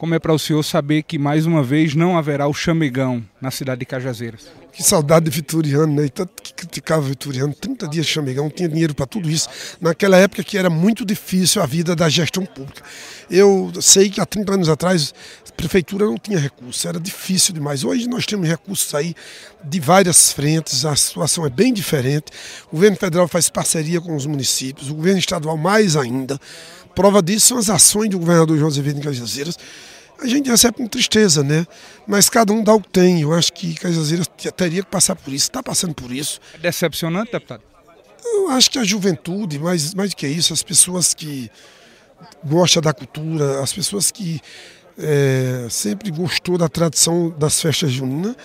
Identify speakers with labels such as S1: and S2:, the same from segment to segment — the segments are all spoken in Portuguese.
S1: Como é para o senhor saber que mais uma vez não haverá o chamegão na cidade de Cajazeiras?
S2: Que saudade de Vitoriano, né? Tanto que criticava Vitoriano, 30 dias de chamegão, tinha dinheiro para tudo isso. Naquela época que era muito difícil a vida da gestão pública. Eu sei que há 30 anos atrás a prefeitura não tinha recursos, era difícil demais. Hoje nós temos recursos aí de várias frentes, a situação é bem diferente. O governo federal faz parceria com os municípios, o governo estadual mais ainda. Prova disso são as ações do governador João Azevedo em Cajazeiras a gente recebe com tristeza, né? Mas cada um dá o que tem. Eu acho que Cajazeiras teria que passar por isso, está passando por isso.
S1: É decepcionante, deputado?
S2: Eu acho que a juventude, mais, mais do que isso, as pessoas que gostam da cultura, as pessoas que é, sempre gostou da tradição das festas juninas,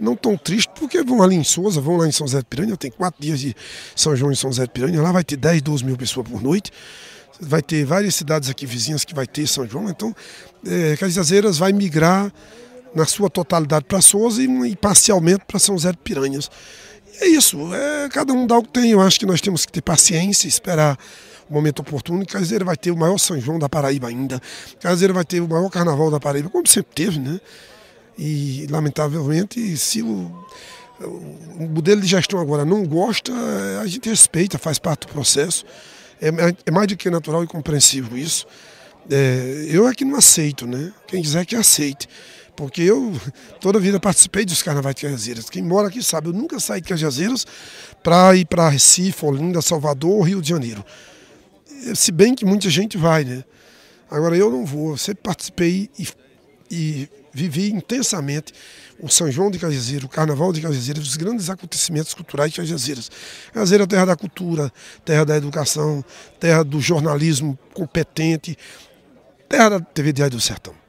S2: não tão tristes porque vão ali em Souza, vão lá em São José de Piranha, tem quatro dias de São João em São José de Piranha, lá vai ter 10, 12 mil pessoas por noite vai ter várias cidades aqui vizinhas que vai ter São João, então é, Cajazeiras vai migrar na sua totalidade para Souza e, e parcialmente para São José de Piranhas. E é isso, é, cada um dá o que tem, eu acho que nós temos que ter paciência, esperar o momento oportuno, e Cajazeira vai ter o maior São João da Paraíba ainda, Cajazeira vai ter o maior carnaval da Paraíba, como sempre teve, né? E lamentavelmente, se o, o modelo de gestão agora não gosta, a gente respeita, faz parte do processo. É, é mais do que natural e compreensível isso. É, eu é que não aceito, né? Quem quiser que aceite. Porque eu toda a vida participei dos carnavais de Cajazeiras. Quem mora aqui sabe, eu nunca saí de Cajazeiras para ir para Recife, Olinda, Salvador, Rio de Janeiro. Se bem que muita gente vai, né? Agora eu não vou. Eu sempre participei e, e vivi intensamente o São João de Cajazeiras, o Carnaval de Cajazeiras, os grandes acontecimentos culturais de Cajazeiras. Cajazeiras é terra da cultura, terra da educação, terra do jornalismo competente, terra da TV Diário do Sertão.